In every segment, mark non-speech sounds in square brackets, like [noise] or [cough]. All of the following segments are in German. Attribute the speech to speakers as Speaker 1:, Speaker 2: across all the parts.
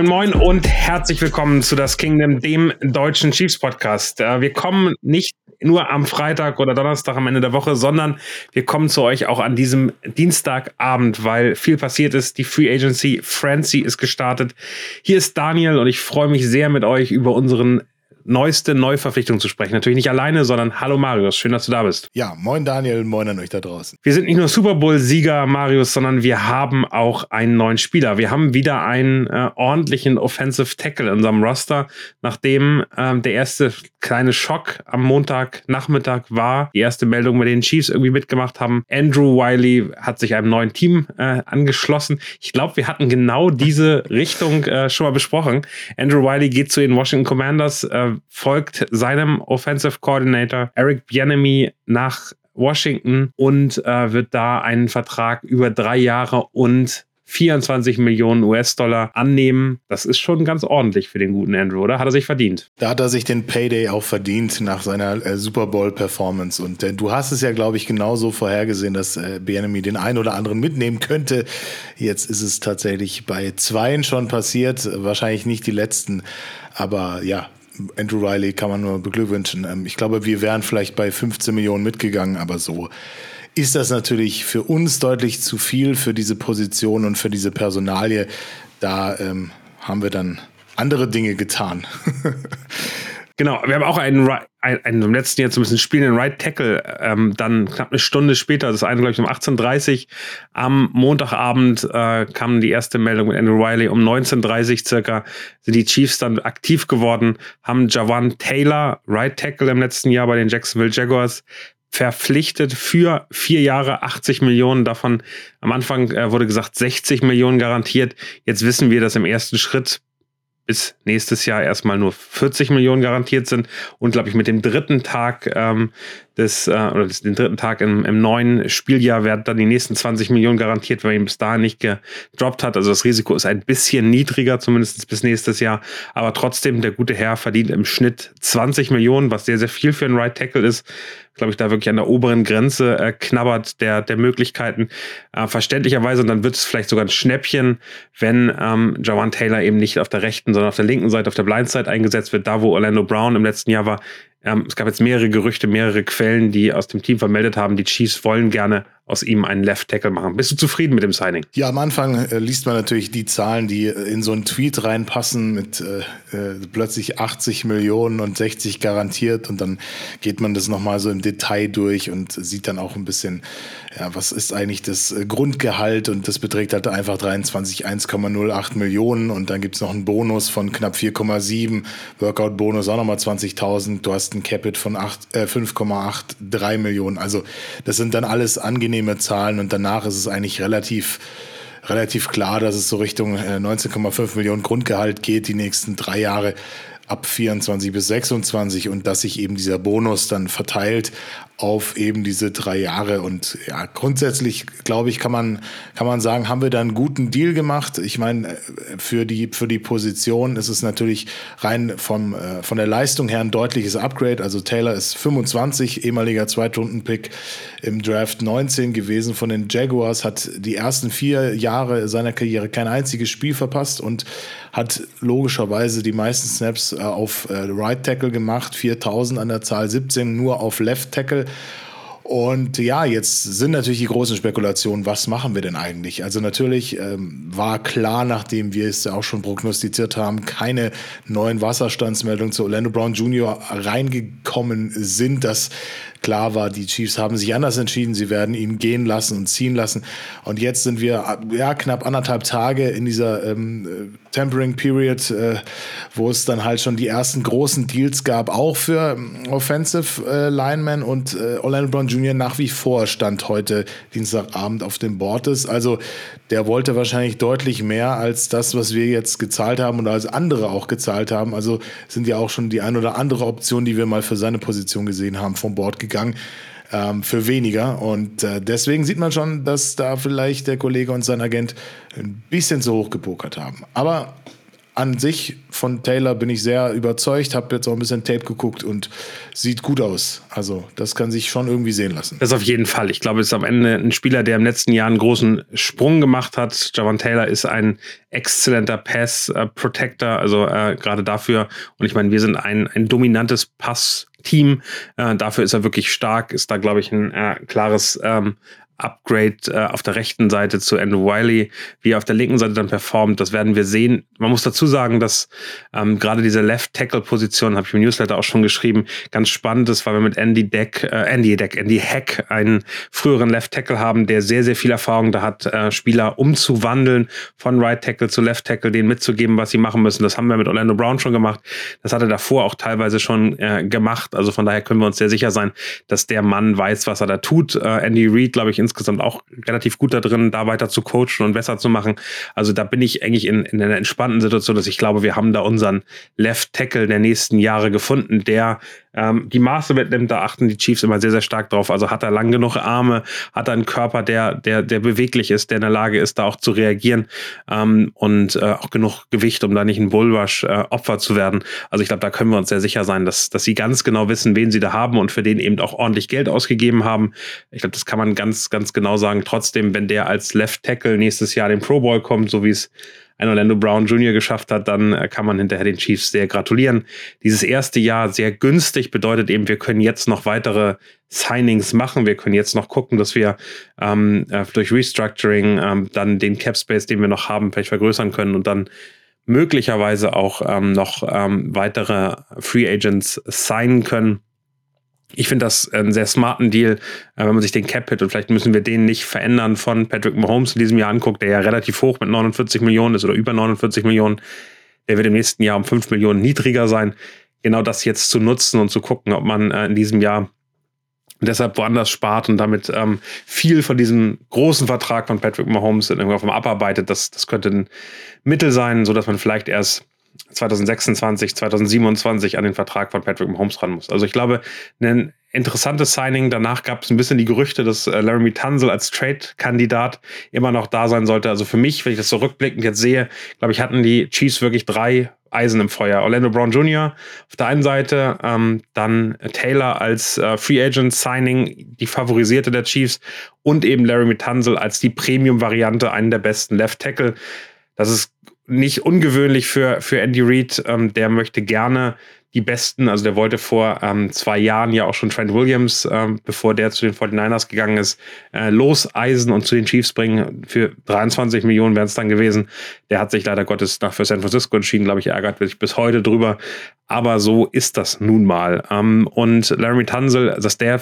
Speaker 1: Moin Moin und herzlich willkommen zu das Kingdom, dem deutschen Chiefs Podcast. Äh, wir kommen nicht nur am Freitag oder Donnerstag am Ende der Woche, sondern wir kommen zu euch auch an diesem Dienstagabend, weil viel passiert ist. Die Free Agency Frenzy ist gestartet. Hier ist Daniel und ich freue mich sehr mit euch über unseren neueste Neuverpflichtung zu sprechen. Natürlich nicht alleine, sondern hallo Marius, schön, dass du da bist.
Speaker 2: Ja, moin Daniel, moin an euch da draußen.
Speaker 1: Wir sind nicht nur Super Bowl-Sieger, Marius, sondern wir haben auch einen neuen Spieler. Wir haben wieder einen äh, ordentlichen Offensive Tackle in unserem Roster, nachdem ähm, der erste kleine Schock am Montagnachmittag war, die erste Meldung mit den Chiefs irgendwie mitgemacht haben. Andrew Wiley hat sich einem neuen Team äh, angeschlossen. Ich glaube, wir hatten genau diese Richtung äh, schon mal besprochen. Andrew Wiley geht zu den Washington Commanders. Äh, folgt seinem Offensive Coordinator Eric Bienemy nach Washington und äh, wird da einen Vertrag über drei Jahre und 24 Millionen US-Dollar annehmen. Das ist schon ganz ordentlich für den guten Andrew, oder? Hat er sich verdient?
Speaker 2: Da hat er sich den Payday auch verdient nach seiner äh, Super Bowl-Performance. Und äh, du hast es ja, glaube ich, genauso vorhergesehen, dass äh, Bienemy den einen oder anderen mitnehmen könnte. Jetzt ist es tatsächlich bei zweien schon passiert. Wahrscheinlich nicht die letzten. Aber ja, Andrew Riley kann man nur beglückwünschen. Ähm, ich glaube, wir wären vielleicht bei 15 Millionen mitgegangen, aber so ist das natürlich für uns deutlich zu viel für diese Position und für diese Personalie. Da ähm, haben wir dann andere Dinge getan. [laughs]
Speaker 1: Genau, wir haben auch einen, einen, einen im letzten Jahr zumindest spielenden Right Tackle, ähm, dann knapp eine Stunde später, das eine, glaube ich, um 18.30 Uhr. Am Montagabend äh, kam die erste Meldung mit Andrew Riley. Um 19.30 Uhr circa sind die Chiefs dann aktiv geworden, haben Javan Taylor, Right Tackle im letzten Jahr bei den Jacksonville Jaguars, verpflichtet für vier Jahre 80 Millionen. Davon am Anfang äh, wurde gesagt 60 Millionen garantiert. Jetzt wissen wir, dass im ersten Schritt bis nächstes Jahr erstmal nur 40 Millionen garantiert sind. Und glaube ich mit dem dritten Tag ähm, des, äh, oder des, den dritten Tag im, im neuen Spieljahr werden dann die nächsten 20 Millionen garantiert, weil ihn bis dahin nicht gedroppt hat. Also das Risiko ist ein bisschen niedriger, zumindest bis nächstes Jahr. Aber trotzdem, der gute Herr verdient im Schnitt 20 Millionen, was sehr, sehr viel für einen Right Tackle ist glaube ich, da wirklich an der oberen Grenze äh, knabbert der, der Möglichkeiten. Äh, verständlicherweise, und dann wird es vielleicht sogar ein Schnäppchen, wenn ähm, Jawan Taylor eben nicht auf der rechten, sondern auf der linken Seite, auf der Blindside eingesetzt wird, da wo Orlando Brown im letzten Jahr war. Ähm, es gab jetzt mehrere Gerüchte, mehrere Quellen, die aus dem Team vermeldet haben, die Chiefs wollen gerne aus ihm einen Left Tackle machen. Bist du zufrieden mit dem Signing?
Speaker 2: Ja, am Anfang äh, liest man natürlich die Zahlen, die äh, in so einen Tweet reinpassen mit äh, äh plötzlich 80 Millionen und 60 garantiert und dann geht man das nochmal so im Detail durch und sieht dann auch ein bisschen, ja, was ist eigentlich das äh, Grundgehalt und das beträgt halt einfach 23 1,08 Millionen und dann gibt es noch einen Bonus von knapp 4,7, Workout-Bonus auch nochmal 20.000, du hast ein Capit von äh, 5,83 Millionen. Also das sind dann alles angenehme angenehme Zahlen und danach ist es eigentlich relativ relativ klar, dass es so Richtung 19,5 äh, Millionen Grundgehalt geht die nächsten drei Jahre ab 24 bis 26 und dass sich eben dieser Bonus dann verteilt auf eben diese drei Jahre. Und ja, grundsätzlich, glaube ich, kann man, kann man sagen, haben wir da einen guten Deal gemacht. Ich meine, für die, für die Position ist es natürlich rein vom, äh, von der Leistung her ein deutliches Upgrade. Also Taylor ist 25, ehemaliger Zweitrunden-Pick im Draft 19 gewesen von den Jaguars, hat die ersten vier Jahre seiner Karriere kein einziges Spiel verpasst und hat logischerweise die meisten Snaps äh, auf äh, Right Tackle gemacht, 4000 an der Zahl, 17 nur auf Left Tackle. Und ja, jetzt sind natürlich die großen Spekulationen, was machen wir denn eigentlich? Also natürlich ähm, war klar, nachdem wir es ja auch schon prognostiziert haben, keine neuen Wasserstandsmeldungen zu Orlando Brown Jr. reingekommen sind, dass klar war, die Chiefs haben sich anders entschieden, sie werden ihn gehen lassen und ziehen lassen. Und jetzt sind wir ja knapp anderthalb Tage in dieser ähm, äh, Tempering Period, äh, wo es dann halt schon die ersten großen Deals gab, auch für ähm, Offensive äh, Linemen und äh, Orlando Brown Jr. nach wie vor stand heute Dienstagabend auf dem Board. Also der wollte wahrscheinlich deutlich mehr als das, was wir jetzt gezahlt haben oder als andere auch gezahlt haben. Also sind ja auch schon die ein oder andere Option, die wir mal für seine Position gesehen haben, vom Board gegangen ähm, für weniger. Und äh, deswegen sieht man schon, dass da vielleicht der Kollege und sein Agent ein bisschen zu hoch gepokert haben. Aber an sich von Taylor bin ich sehr überzeugt, habe jetzt auch ein bisschen Tape geguckt und sieht gut aus. Also das kann sich schon irgendwie sehen lassen.
Speaker 1: Das auf jeden Fall. Ich glaube, es ist am Ende ein Spieler, der im letzten Jahr einen großen Sprung gemacht hat. Javon Taylor ist ein exzellenter Pass-Protector, also äh, gerade dafür. Und ich meine, wir sind ein, ein dominantes Pass- Team. Äh, dafür ist er wirklich stark, ist da, glaube ich, ein äh, klares ähm, Upgrade äh, auf der rechten Seite zu Andrew Wiley, wie er auf der linken Seite dann performt, das werden wir sehen. Man muss dazu sagen, dass ähm, gerade diese Left-Tackle-Position, habe ich im Newsletter auch schon geschrieben, ganz spannend ist, weil wir mit Andy Deck, äh, Andy Deck, Andy Hack einen früheren Left-Tackle haben, der sehr, sehr viel Erfahrung da hat, äh, Spieler umzuwandeln von Right-Tackle zu Left-Tackle, denen mitzugeben, was sie machen müssen. Das haben wir mit Orlando Brown schon gemacht. Das hat er davor auch teilweise schon äh, gemacht. Also von daher können wir uns sehr sicher sein, dass der Mann weiß, was er da tut. Äh, Andy Reid, glaube ich, insgesamt auch relativ gut da drin, da weiter zu coachen und besser zu machen. Also da bin ich eigentlich in, in einer entspannten Situation, dass ich glaube, wir haben da unseren Left Tackle der nächsten Jahre gefunden, der ähm, die Maße mitnimmt, da achten die Chiefs immer sehr, sehr stark drauf. Also hat er lang genug Arme, hat er einen Körper, der, der, der beweglich ist, der in der Lage ist, da auch zu reagieren ähm, und äh, auch genug Gewicht, um da nicht ein Bullrush äh, Opfer zu werden. Also ich glaube, da können wir uns sehr sicher sein, dass, dass sie ganz genau wissen, wen sie da haben und für den eben auch ordentlich Geld ausgegeben haben. Ich glaube, das kann man ganz, ganz genau sagen. Trotzdem, wenn der als Left Tackle nächstes Jahr den Pro Bowl kommt, so wie es ein Orlando Brown Jr. geschafft hat, dann äh, kann man hinterher den Chiefs sehr gratulieren. Dieses erste Jahr sehr günstig bedeutet eben, wir können jetzt noch weitere Signings machen. Wir können jetzt noch gucken, dass wir ähm, äh, durch Restructuring ähm, dann den Cap Space, den wir noch haben, vielleicht vergrößern können und dann möglicherweise auch ähm, noch ähm, weitere Free Agents signen können ich finde das einen sehr smarten Deal, äh, wenn man sich den Cap-Hit und vielleicht müssen wir den nicht verändern von Patrick Mahomes in diesem Jahr anguckt, der ja relativ hoch mit 49 Millionen ist oder über 49 Millionen. Der wird im nächsten Jahr um 5 Millionen niedriger sein. Genau das jetzt zu nutzen und zu gucken, ob man äh, in diesem Jahr deshalb woanders spart und damit ähm, viel von diesem großen Vertrag von Patrick Mahomes irgendwann abarbeitet. Das, das könnte ein Mittel sein, so dass man vielleicht erst 2026, 2027 an den Vertrag von Patrick Mahomes ran muss. Also ich glaube, ein interessantes Signing. Danach gab es ein bisschen die Gerüchte, dass äh, Laramie Tunzel als Trade-Kandidat immer noch da sein sollte. Also für mich, wenn ich das so rückblickend jetzt sehe, glaube ich, hatten die Chiefs wirklich drei Eisen im Feuer. Orlando Brown Jr. auf der einen Seite, ähm, dann Taylor als äh, Free Agent Signing, die favorisierte der Chiefs und eben Laramie Tunzel als die Premium-Variante, einen der besten Left Tackle. Das ist nicht ungewöhnlich für, für Andy Reid. Ähm, der möchte gerne die Besten, also der wollte vor ähm, zwei Jahren ja auch schon Trent Williams, ähm, bevor der zu den 49ers gegangen ist, äh, loseisen und zu den Chiefs bringen. Für 23 Millionen wären es dann gewesen. Der hat sich leider Gottes nach für San Francisco entschieden, glaube ich, ärgert sich bis heute drüber. Aber so ist das nun mal. Ähm, und Laramie Tunzel, dass der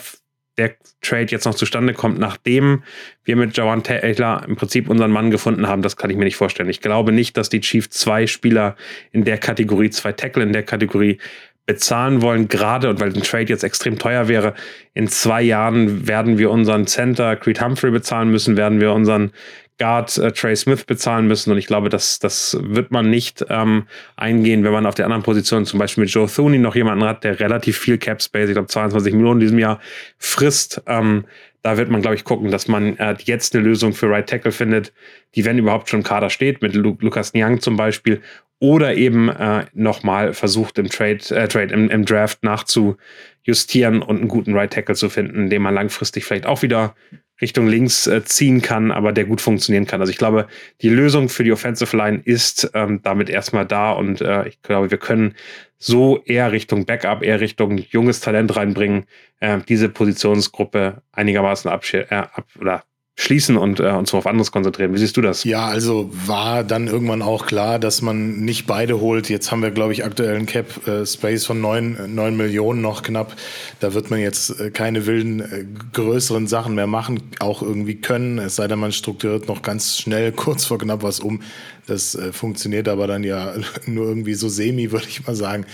Speaker 1: der Trade jetzt noch zustande kommt, nachdem wir mit Jawan Taylor im Prinzip unseren Mann gefunden haben, das kann ich mir nicht vorstellen. Ich glaube nicht, dass die Chiefs zwei Spieler in der Kategorie, zwei Tackle in der Kategorie bezahlen wollen, gerade und weil ein Trade jetzt extrem teuer wäre. In zwei Jahren werden wir unseren Center Creed Humphrey bezahlen müssen, werden wir unseren Guard äh, Trey Smith bezahlen müssen. Und ich glaube, das, das wird man nicht ähm, eingehen, wenn man auf der anderen Position zum Beispiel mit Joe Thuney noch jemanden hat, der relativ viel Cap Space, ich glaube 22 Millionen in diesem Jahr, frisst. Ähm, da wird man, glaube ich, gucken, dass man äh, jetzt eine Lösung für Right Tackle findet, die, wenn überhaupt schon im Kader steht, mit Lu Lukas Nyang zum Beispiel, oder eben äh, nochmal versucht im Trade, äh, Trade im, im Draft nachzujustieren und einen guten Right Tackle zu finden, den man langfristig vielleicht auch wieder Richtung links äh, ziehen kann, aber der gut funktionieren kann. Also ich glaube, die Lösung für die Offensive Line ist ähm, damit erstmal da und äh, ich glaube, wir können so eher Richtung Backup, eher Richtung junges Talent reinbringen, äh, diese Positionsgruppe einigermaßen absch äh, ab oder schließen und äh, uns auf anderes konzentrieren. Wie siehst du das?
Speaker 2: Ja, also war dann irgendwann auch klar, dass man nicht beide holt. Jetzt haben wir, glaube ich, aktuell einen Cap äh, Space von neun neun Millionen noch knapp. Da wird man jetzt äh, keine wilden äh, größeren Sachen mehr machen, auch irgendwie können. Es sei denn, man strukturiert noch ganz schnell [laughs] kurz vor knapp was um. Das äh, funktioniert aber dann ja [laughs] nur irgendwie so semi, würde ich mal sagen.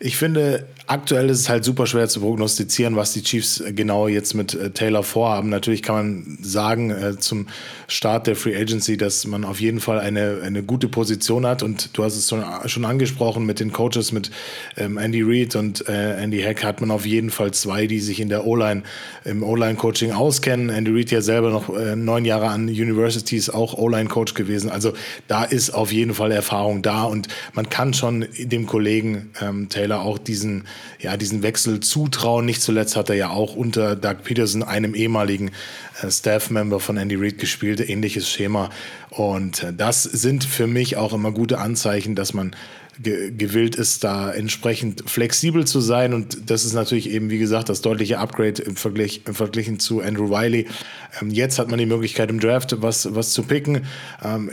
Speaker 2: Ich finde, aktuell ist es halt super schwer zu prognostizieren, was die Chiefs genau jetzt mit äh, Taylor vorhaben. Natürlich kann man sagen äh, zum Start der Free Agency, dass man auf jeden Fall eine, eine gute Position hat. Und du hast es schon, angesprochen mit den Coaches, mit ähm, Andy Reid und äh, Andy Heck hat man auf jeden Fall zwei, die sich in der O-Line, im O-Line-Coaching auskennen. Andy Reid ja selber noch äh, neun Jahre an Universities auch O-Line-Coach gewesen. Also da ist auf jeden Fall Erfahrung da und man kann schon dem Kollegen ähm, Taylor auch diesen ja, diesen Wechsel zutrauen. Nicht zuletzt hat er ja auch unter Doug Peterson, einem ehemaligen äh, Staff-Member von Andy Reid, gespielt, ähnliches Schema. Und äh, das sind für mich auch immer gute Anzeichen, dass man ge gewillt ist, da entsprechend flexibel zu sein. Und das ist natürlich eben, wie gesagt, das deutliche Upgrade im Vergleich, im Vergleich zu Andrew Wiley. Ähm, jetzt hat man die Möglichkeit im Draft was, was zu picken. Ähm,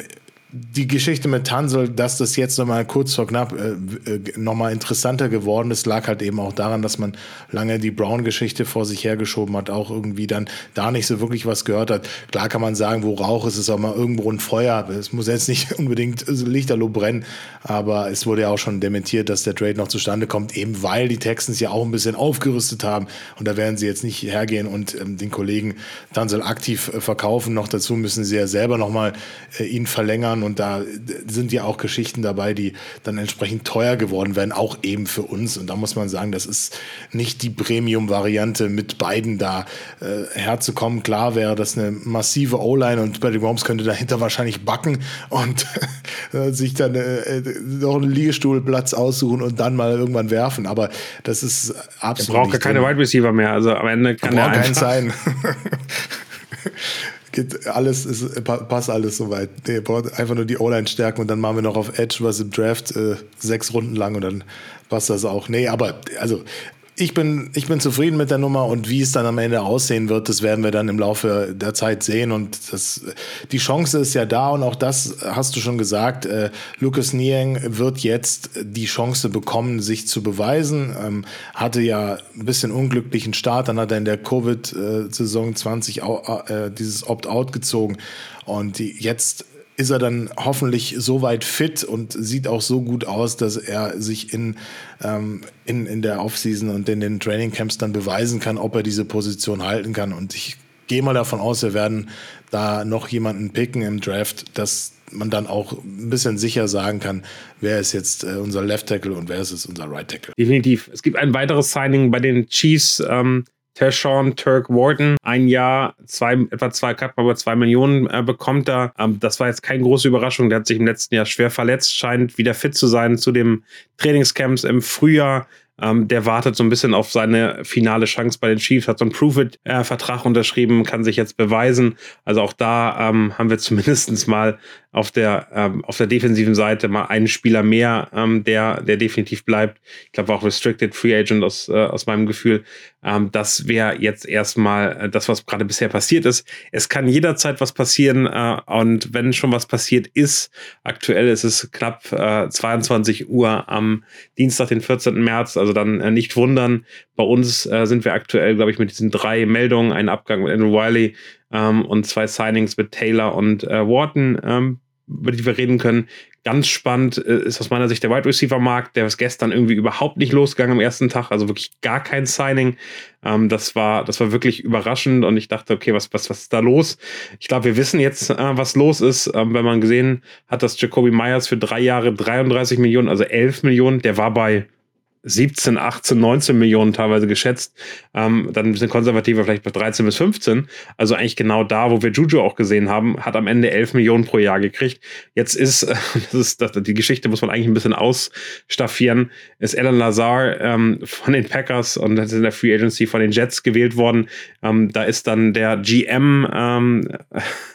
Speaker 2: die Geschichte mit Tansel, dass das jetzt nochmal kurz vor knapp äh, äh, nochmal interessanter geworden ist, lag halt eben auch daran, dass man lange die Brown-Geschichte vor sich hergeschoben hat, auch irgendwie dann da nicht so wirklich was gehört hat. Klar kann man sagen, wo Rauch ist, ist auch mal irgendwo ein Feuer. Es muss jetzt nicht [laughs] unbedingt Lichterloh brennen, aber es wurde ja auch schon dementiert, dass der Trade noch zustande kommt, eben weil die Texans ja auch ein bisschen aufgerüstet haben und da werden sie jetzt nicht hergehen und ähm, den Kollegen Tansel aktiv äh, verkaufen. Noch dazu müssen sie ja selber nochmal äh, ihn verlängern und da sind ja auch Geschichten dabei, die dann entsprechend teuer geworden werden, auch eben für uns. Und da muss man sagen, das ist nicht die Premium-Variante, mit beiden da äh, herzukommen. Klar wäre das eine massive O-Line und Patrick Mahomes könnte dahinter wahrscheinlich backen und [laughs] äh, sich dann äh, noch einen Liegestuhlplatz aussuchen und dann mal irgendwann werfen. Aber das ist absolut.
Speaker 1: Er braucht ja keine Wide Receiver mehr. Also am Ende kann er einfach.
Speaker 2: sein. [laughs] geht alles, ist, passt alles soweit. Nee, einfach nur die O-Line stärken und dann machen wir noch auf Edge was im Draft äh, sechs Runden lang und dann passt das auch. Nee, aber also ich bin, ich bin zufrieden mit der Nummer und wie es dann am Ende aussehen wird, das werden wir dann im Laufe der Zeit sehen. Und das, die Chance ist ja da und auch das hast du schon gesagt. Äh, Lucas Niang wird jetzt die Chance bekommen, sich zu beweisen. Ähm, hatte ja ein bisschen unglücklichen Start, dann hat er in der Covid-Saison 20 äh, dieses Opt-out gezogen. Und jetzt ist er dann hoffentlich so weit fit und sieht auch so gut aus, dass er sich in, ähm, in, in der Offseason und in den Trainingcamps dann beweisen kann, ob er diese Position halten kann. Und ich gehe mal davon aus, wir werden da noch jemanden picken im Draft, dass man dann auch ein bisschen sicher sagen kann, wer ist jetzt äh, unser Left Tackle und wer ist jetzt unser Right Tackle.
Speaker 1: Definitiv. Es gibt ein weiteres Signing bei den Chiefs. Ähm Tershawn Turk Warden ein Jahr zwei, etwa zwei, knapp über zwei Millionen äh, bekommt er. Ähm, das war jetzt keine große Überraschung. Der hat sich im letzten Jahr schwer verletzt, scheint wieder fit zu sein zu dem Trainingscamps im Frühjahr. Ähm, der wartet so ein bisschen auf seine finale Chance bei den Chiefs, hat so einen Prove-It-Vertrag äh, unterschrieben, kann sich jetzt beweisen. Also auch da ähm, haben wir zumindest mal auf der, ähm, auf der defensiven Seite mal einen Spieler mehr, ähm, der, der definitiv bleibt. Ich glaube auch Restricted Free Agent aus, äh, aus meinem Gefühl. Ähm, das wäre jetzt erstmal äh, das, was gerade bisher passiert ist. Es kann jederzeit was passieren äh, und wenn schon was passiert ist, aktuell ist es knapp äh, 22 Uhr am Dienstag, den 14. März, also dann äh, nicht wundern. Bei uns äh, sind wir aktuell, glaube ich, mit diesen drei Meldungen, einen Abgang mit Andrew Wiley, ähm, und zwei Signings mit Taylor und äh, Wharton, ähm, über die wir reden können. Ganz spannend äh, ist aus meiner Sicht der Wide Receiver Markt, der ist gestern irgendwie überhaupt nicht losgegangen am ersten Tag, also wirklich gar kein Signing. Ähm, das war, das war wirklich überraschend und ich dachte, okay, was, was, was ist da los? Ich glaube, wir wissen jetzt, äh, was los ist, ähm, wenn man gesehen hat, dass Jacoby Myers für drei Jahre 33 Millionen, also 11 Millionen, der war bei 17, 18, 19 Millionen teilweise geschätzt. Ähm, dann sind Konservative vielleicht bei 13 bis 15. Also eigentlich genau da, wo wir Juju auch gesehen haben, hat am Ende 11 Millionen pro Jahr gekriegt. Jetzt ist, [laughs] das ist das, die Geschichte muss man eigentlich ein bisschen ausstaffieren, ist Alan Lazar ähm, von den Packers und das ist in der Free Agency von den Jets gewählt worden. Ähm, da ist dann der GM ähm, [laughs]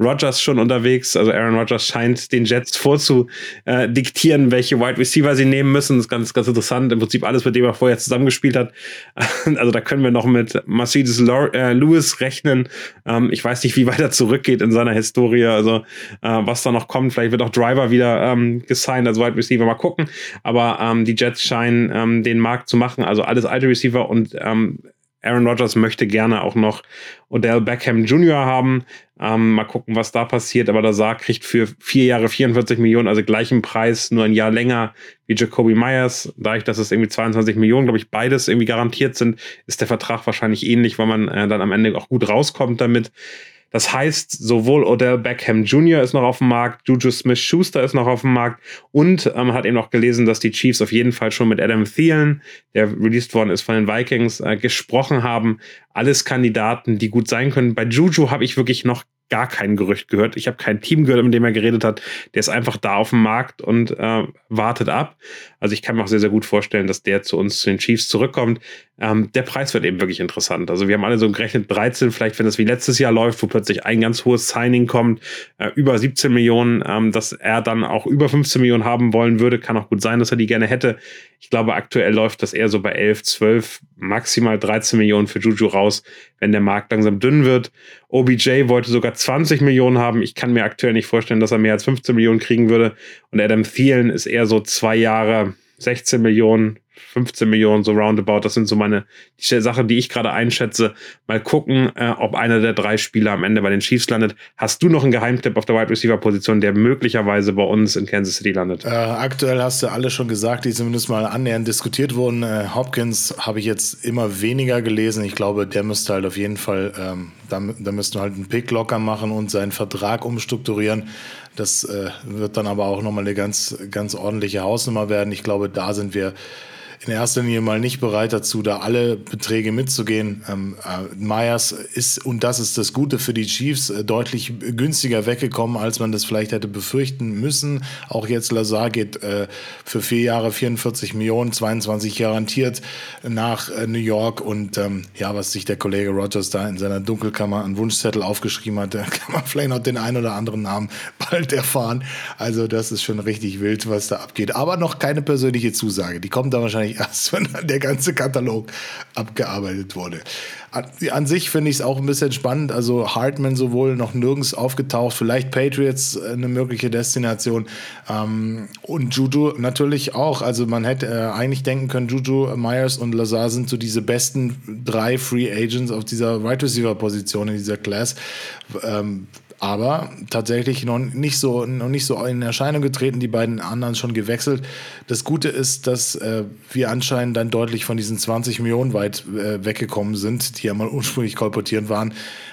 Speaker 1: Rogers schon unterwegs. Also Aaron Rodgers scheint den Jets vorzudiktieren, welche Wide Receiver sie nehmen müssen. Das ist ganz, ganz interessant. Im Prinzip alles, mit dem er vorher zusammengespielt hat. [laughs] Also da können wir noch mit Mercedes äh, Lewis rechnen. Ähm, ich weiß nicht, wie weit er zurückgeht in seiner Historie. Also äh, was da noch kommt. Vielleicht wird auch Driver wieder ähm, gesigned als Wide Receiver. Mal gucken. Aber ähm, die Jets scheinen den Markt zu machen. Also alles alte Receiver und Aaron Rodgers möchte gerne auch noch Odell Beckham Jr. haben. Ähm, mal gucken, was da passiert. Aber der Saar kriegt für vier Jahre 44 Millionen, also gleichen Preis, nur ein Jahr länger wie Jacoby Myers. Dadurch, dass es irgendwie 22 Millionen, glaube ich, beides irgendwie garantiert sind, ist der Vertrag wahrscheinlich ähnlich, weil man äh, dann am Ende auch gut rauskommt damit. Das heißt, sowohl Odell Beckham Jr. ist noch auf dem Markt, Juju Smith-Schuster ist noch auf dem Markt und ähm, hat eben noch gelesen, dass die Chiefs auf jeden Fall schon mit Adam Thielen, der released worden ist von den Vikings, äh, gesprochen haben. Alles Kandidaten, die gut sein können. Bei Juju habe ich wirklich noch gar kein Gerücht gehört. Ich habe kein Team gehört, mit dem er geredet hat. Der ist einfach da auf dem Markt und äh, wartet ab. Also ich kann mir auch sehr, sehr gut vorstellen, dass der zu uns, zu den Chiefs zurückkommt. Ähm, der Preis wird eben wirklich interessant. Also wir haben alle so gerechnet 13, vielleicht wenn das wie letztes Jahr läuft, wo plötzlich ein ganz hohes Signing kommt, äh, über 17 Millionen, ähm, dass er dann auch über 15 Millionen haben wollen würde. Kann auch gut sein, dass er die gerne hätte. Ich glaube, aktuell läuft das eher so bei 11, 12, maximal 13 Millionen für Juju raus, wenn der Markt langsam dünn wird. OBJ wollte sogar 20 Millionen haben. Ich kann mir aktuell nicht vorstellen, dass er mehr als 15 Millionen kriegen würde. Und Adam Thielen ist eher so zwei Jahre 16 Millionen, 15 Millionen, so roundabout. Das sind so meine die Sachen, die ich gerade einschätze. Mal gucken, äh, ob einer der drei Spieler am Ende bei den Chiefs landet. Hast du noch einen Geheimtipp auf der Wide Receiver Position, der möglicherweise bei uns in Kansas City landet?
Speaker 2: Äh, aktuell hast du alle schon gesagt, die zumindest mal annähernd diskutiert wurden. Äh, Hopkins habe ich jetzt immer weniger gelesen. Ich glaube, der müsste halt auf jeden Fall, ähm, da, da müssten halt einen Pick locker machen und seinen Vertrag umstrukturieren. Das äh, wird dann aber auch nochmal eine ganz, ganz ordentliche Hausnummer werden. Ich glaube, da sind wir in erster Linie mal nicht bereit dazu, da alle Beträge mitzugehen. Ähm, äh, Myers ist, und das ist das Gute für die Chiefs, äh, deutlich günstiger weggekommen, als man das vielleicht hätte befürchten müssen. Auch jetzt Lazar geht äh, für vier Jahre 44 Millionen, 22 garantiert nach äh, New York. Und ähm, ja, was sich der Kollege Rogers da in seiner Dunkelkammer an Wunschzettel aufgeschrieben hat, [laughs] da kann man vielleicht noch den einen oder anderen Namen bald erfahren. Also das ist schon richtig wild, was da abgeht. Aber noch keine persönliche Zusage. Die kommt da wahrscheinlich wahrscheinlich [laughs] erst, wenn der ganze Katalog abgearbeitet wurde. An, an sich finde ich es auch ein bisschen spannend. Also Hartman sowohl noch nirgends aufgetaucht, vielleicht Patriots äh, eine mögliche Destination ähm, und Juju natürlich auch. Also man hätte äh, eigentlich denken können, Juju, Myers und Lazar sind so diese besten drei Free Agents auf dieser Wide right Receiver Position in dieser Class. Ähm, aber tatsächlich noch nicht so noch nicht so in Erscheinung getreten, die beiden anderen schon gewechselt. Das Gute ist, dass äh, wir anscheinend dann deutlich von diesen 20 Millionen weit äh, weggekommen sind, die ja mal ursprünglich kolportiert waren.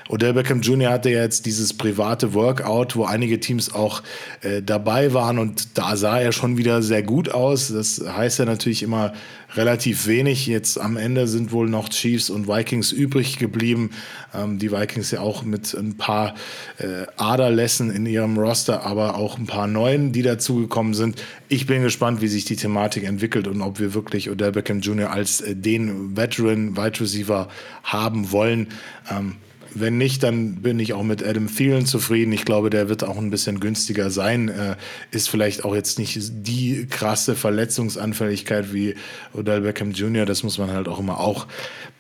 Speaker 2: Odell Beckham Jr. hatte ja jetzt dieses private Workout, wo einige Teams auch äh, dabei waren und da sah er schon wieder sehr gut aus. Das heißt ja natürlich immer relativ wenig. Jetzt am Ende sind wohl noch Chiefs und Vikings übrig geblieben. Ähm, die Vikings ja auch mit ein paar äh, Aderlässen in ihrem Roster, aber auch ein paar neuen, die dazugekommen sind. Ich bin gespannt, wie sich die Thematik entwickelt und ob wir wirklich Odell Beckham Jr. als äh, den Veteran Wide Receiver haben wollen. Ähm, wenn nicht, dann bin ich auch mit Adam Thielen zufrieden. Ich glaube, der wird auch ein bisschen günstiger sein. Äh, ist vielleicht auch jetzt nicht die krasse Verletzungsanfälligkeit wie Odell Beckham Jr. Das muss man halt auch immer auch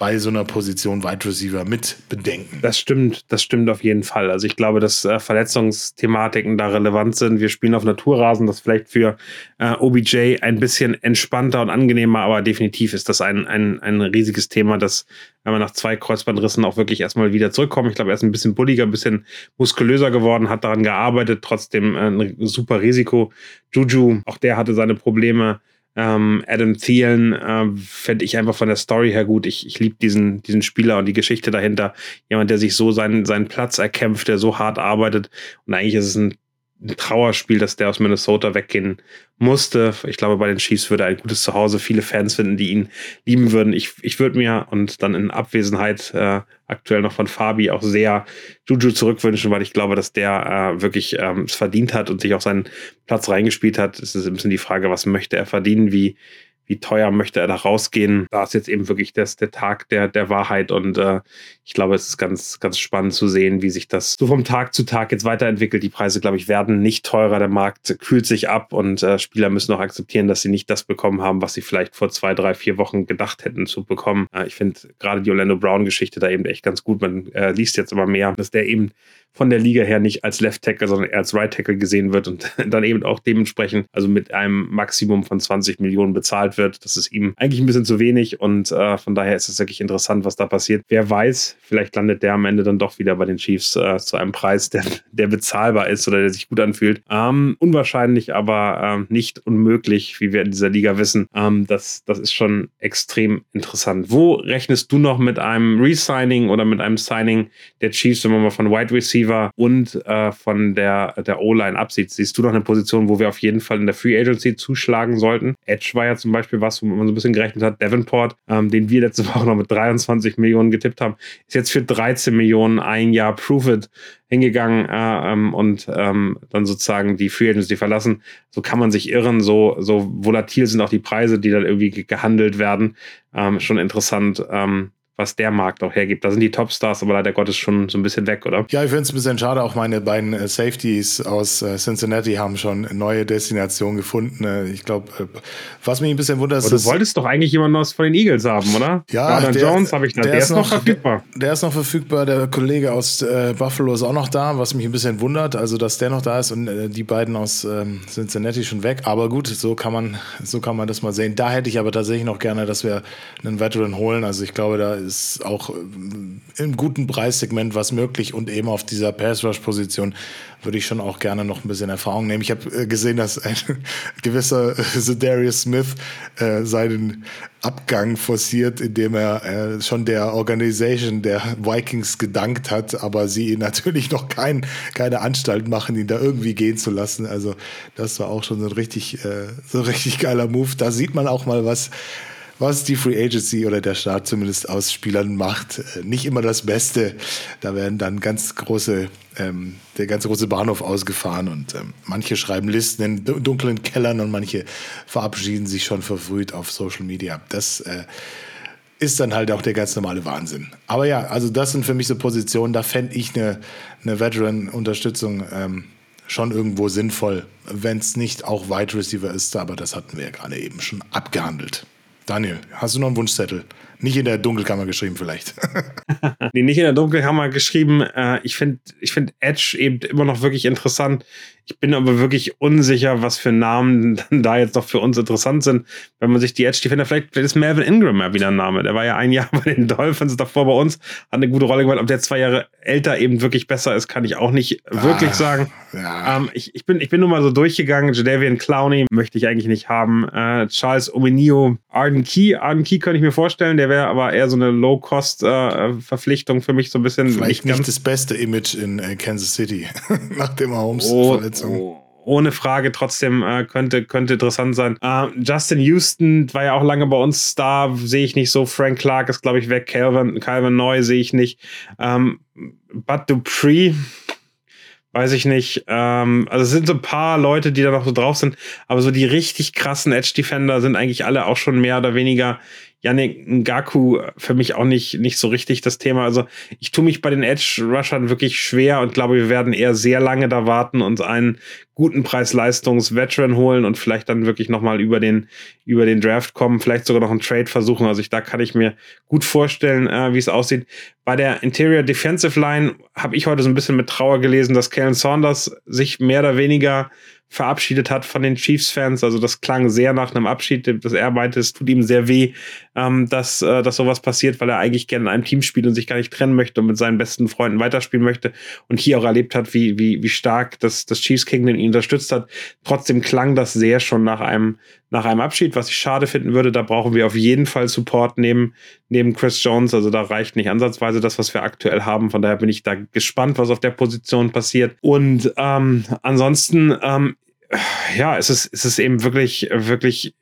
Speaker 2: bei so einer Position Wide Receiver mit bedenken.
Speaker 1: Das stimmt, das stimmt auf jeden Fall. Also ich glaube, dass äh, Verletzungsthematiken da relevant sind. Wir spielen auf Naturrasen, das vielleicht für äh, OBJ ein bisschen entspannter und angenehmer, aber definitiv ist das ein, ein, ein riesiges Thema, das wenn man nach zwei Kreuzbandrissen auch wirklich erstmal wieder zurückkommt. Ich glaube, er ist ein bisschen bulliger, ein bisschen muskulöser geworden, hat daran gearbeitet, trotzdem äh, ein super Risiko. Juju, auch der hatte seine Probleme. Ähm, Adam Thielen äh, fände ich einfach von der Story her gut. Ich, ich liebe diesen, diesen Spieler und die Geschichte dahinter. Jemand, der sich so seinen, seinen Platz erkämpft, der so hart arbeitet. Und eigentlich ist es ein ein Trauerspiel, dass der aus Minnesota weggehen musste. Ich glaube, bei den Chiefs würde er ein gutes Zuhause viele Fans finden, die ihn lieben würden. Ich, ich würde mir und dann in Abwesenheit äh, aktuell noch von Fabi auch sehr Juju zurückwünschen, weil ich glaube, dass der äh, wirklich ähm, es verdient hat und sich auch seinen Platz reingespielt hat. Es ist ein bisschen die Frage, was möchte er verdienen, wie wie teuer möchte er da rausgehen. Da ist jetzt eben wirklich das, der Tag der, der Wahrheit und äh, ich glaube, es ist ganz, ganz spannend zu sehen, wie sich das so vom Tag zu Tag jetzt weiterentwickelt. Die Preise, glaube ich, werden nicht teurer. Der Markt kühlt sich ab und äh, Spieler müssen auch akzeptieren, dass sie nicht das bekommen haben, was sie vielleicht vor zwei, drei, vier Wochen gedacht hätten zu bekommen. Äh, ich finde gerade die Orlando Brown-Geschichte da eben echt ganz gut. Man äh, liest jetzt immer mehr, dass der eben von der Liga her nicht als Left Tackle, sondern eher als Right Tackle gesehen wird und [laughs] dann eben auch dementsprechend, also mit einem Maximum von 20 Millionen bezahlt wird. Das ist ihm eigentlich ein bisschen zu wenig und äh, von daher ist es wirklich interessant, was da passiert. Wer weiß, vielleicht landet der am Ende dann doch wieder bei den Chiefs äh, zu einem Preis, [laughs] der, der bezahlbar ist oder der sich gut anfühlt. Ähm, unwahrscheinlich, aber ähm, nicht unmöglich, wie wir in dieser Liga wissen. Ähm, das, das ist schon extrem interessant. Wo rechnest du noch mit einem Resigning oder mit einem Signing der Chiefs, wenn man mal von Wide Receiver und äh, von der, der O-Line absieht? Siehst du noch eine Position, wo wir auf jeden Fall in der Free Agency zuschlagen sollten? Edge war ja zum Beispiel was, wo man so ein bisschen gerechnet hat. Davenport, ähm, den wir letzte [laughs] Woche noch mit 23 Millionen getippt haben, ist jetzt für 13 Millionen ein Jahr Prove It hingegangen äh, ähm, und ähm, dann sozusagen die Free Agency verlassen. So kann man sich irren, so, so volatil sind auch die Preise, die dann irgendwie gehandelt werden. Ähm, schon interessant. Ähm, was der Markt auch hergibt. Da sind die Topstars aber leider Gottes schon so ein bisschen weg, oder?
Speaker 2: Ja, ich finde es ein bisschen schade. Auch meine beiden äh, Safeties aus äh, Cincinnati haben schon neue Destinationen gefunden. Äh, ich glaube, was mich ein bisschen wundert,
Speaker 1: ist. du wolltest doch eigentlich jemanden aus von den Eagles haben, oder?
Speaker 2: Ja,
Speaker 1: der, Jones habe ich da. Der, der ist, noch verfügbar.
Speaker 2: Der, der, ist noch verfügbar. Der Kollege aus äh, Buffalo ist auch noch da, was mich ein bisschen wundert. Also, dass der noch da ist und äh, die beiden aus ähm, Cincinnati schon weg. Aber gut, so kann man, so kann man das mal sehen. Da hätte ich aber tatsächlich noch gerne, dass wir einen Veteran holen. Also, ich glaube, da ist auch äh, im guten Preissegment was möglich und eben auf dieser Pass-Rush-Position würde ich schon auch gerne noch ein bisschen Erfahrung nehmen. Ich habe äh, gesehen, dass ein [laughs] gewisser äh, Darius Smith äh, seinen Abgang forciert, indem er äh, schon der Organisation der Vikings gedankt hat, aber sie [laughs] natürlich noch kein, keine Anstalt machen, ihn da irgendwie gehen zu lassen. Also das war auch schon so ein richtig, äh, so ein richtig geiler Move. Da sieht man auch mal was was die Free Agency oder der Staat zumindest aus Spielern macht. Äh, nicht immer das Beste. Da werden dann ganz große, ähm, der ganze große Bahnhof ausgefahren und ähm, manche schreiben Listen in dunklen Kellern und manche verabschieden sich schon verfrüht auf Social Media. Das äh, ist dann halt auch der ganz normale Wahnsinn. Aber ja, also das sind für mich so Positionen, da fände ich eine, eine Veteran-Unterstützung ähm, schon irgendwo sinnvoll, wenn es nicht auch Wide Receiver ist, aber das hatten wir ja gerade eben schon abgehandelt. Daniel, hast du noch einen Wunschzettel? Nicht in der Dunkelkammer geschrieben, vielleicht. [laughs]
Speaker 1: nee, nicht in der Dunkelkammer geschrieben. Äh, ich finde ich find Edge eben immer noch wirklich interessant. Ich bin aber wirklich unsicher, was für Namen da jetzt noch für uns interessant sind. Wenn man sich die Edge Defender, vielleicht, vielleicht ist Melvin Ingram ja wieder ein Name. Der war ja ein Jahr [laughs] bei den Dolphins davor bei uns, hat eine gute Rolle gemacht. Ob der zwei Jahre älter eben wirklich besser ist, kann ich auch nicht ah, wirklich sagen. Ja. Ähm, ich, ich, bin, ich bin nur mal so durchgegangen. Jadavian Clowney möchte ich eigentlich nicht haben. Äh, Charles Omenio, Arden Key. Arden Key könnte ich mir vorstellen. Der wäre aber eher so eine Low-Cost-Verpflichtung äh, für mich so ein bisschen.
Speaker 2: Vielleicht nicht, nicht das beste Image in äh, Kansas City [laughs] nach dem Holmes-Verletzung. Oh, oh
Speaker 1: ohne Frage trotzdem äh, könnte, könnte interessant sein. Äh, Justin Houston war ja auch lange bei uns da, sehe ich nicht so. Frank Clark ist, glaube ich, weg. Calvin, Calvin Neu sehe ich nicht. Ähm, Bud Dupree, weiß ich nicht. Ähm, also es sind so ein paar Leute, die da noch so drauf sind, aber so die richtig krassen Edge Defender sind eigentlich alle auch schon mehr oder weniger Yannick Ngaku für mich auch nicht, nicht so richtig das Thema. Also ich tue mich bei den Edge-Rushern wirklich schwer und glaube, wir werden eher sehr lange da warten und einen guten Preis-Leistungs-Veteran holen und vielleicht dann wirklich nochmal über den, über den Draft kommen, vielleicht sogar noch einen Trade versuchen. Also ich, da kann ich mir gut vorstellen, äh, wie es aussieht. Bei der Interior Defensive Line habe ich heute so ein bisschen mit Trauer gelesen, dass Kalen Saunders sich mehr oder weniger verabschiedet hat von den Chiefs-Fans. Also das klang sehr nach einem Abschied. Das er meinte, es tut ihm sehr weh, ähm, dass, äh, dass sowas passiert, weil er eigentlich gerne in einem Team spielt und sich gar nicht trennen möchte und mit seinen besten Freunden weiterspielen möchte und hier auch erlebt hat, wie, wie, wie stark das, das Chiefs Kingdom ihn unterstützt hat. Trotzdem klang das sehr schon nach einem, nach einem Abschied, was ich schade finden würde. Da brauchen wir auf jeden Fall Support neben, neben Chris Jones. Also da reicht nicht ansatzweise das, was wir aktuell haben. Von daher bin ich da gespannt, was auf der Position passiert. Und ähm, ansonsten ähm, ja, es ist, es ist eben wirklich, wirklich